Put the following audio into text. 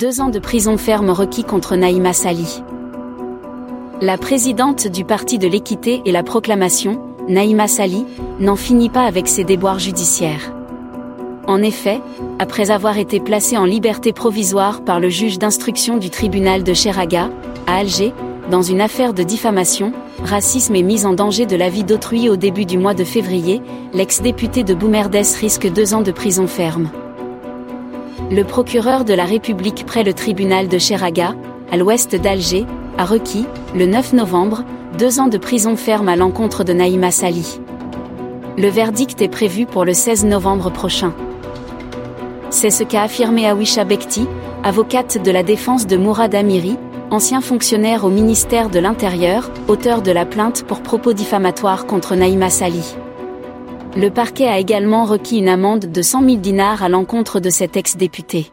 Deux ans de prison ferme requis contre Naïma Sali. La présidente du Parti de l'équité et la proclamation, Naïma Sali, n'en finit pas avec ses déboires judiciaires. En effet, après avoir été placée en liberté provisoire par le juge d'instruction du tribunal de Cheraga, à Alger, dans une affaire de diffamation, racisme et mise en danger de la vie d'autrui au début du mois de février, l'ex-député de Boumerdès risque deux ans de prison ferme. Le procureur de la République près le tribunal de Cheraga, à l'ouest d'Alger, a requis, le 9 novembre, deux ans de prison ferme à l'encontre de Naïma Sali. Le verdict est prévu pour le 16 novembre prochain. C'est ce qu'a affirmé Awisha Bekti, avocate de la défense de Mourad Amiri, ancien fonctionnaire au ministère de l'Intérieur, auteur de la plainte pour propos diffamatoires contre Naïma Sali. Le parquet a également requis une amende de 100 000 dinars à l'encontre de cet ex-député.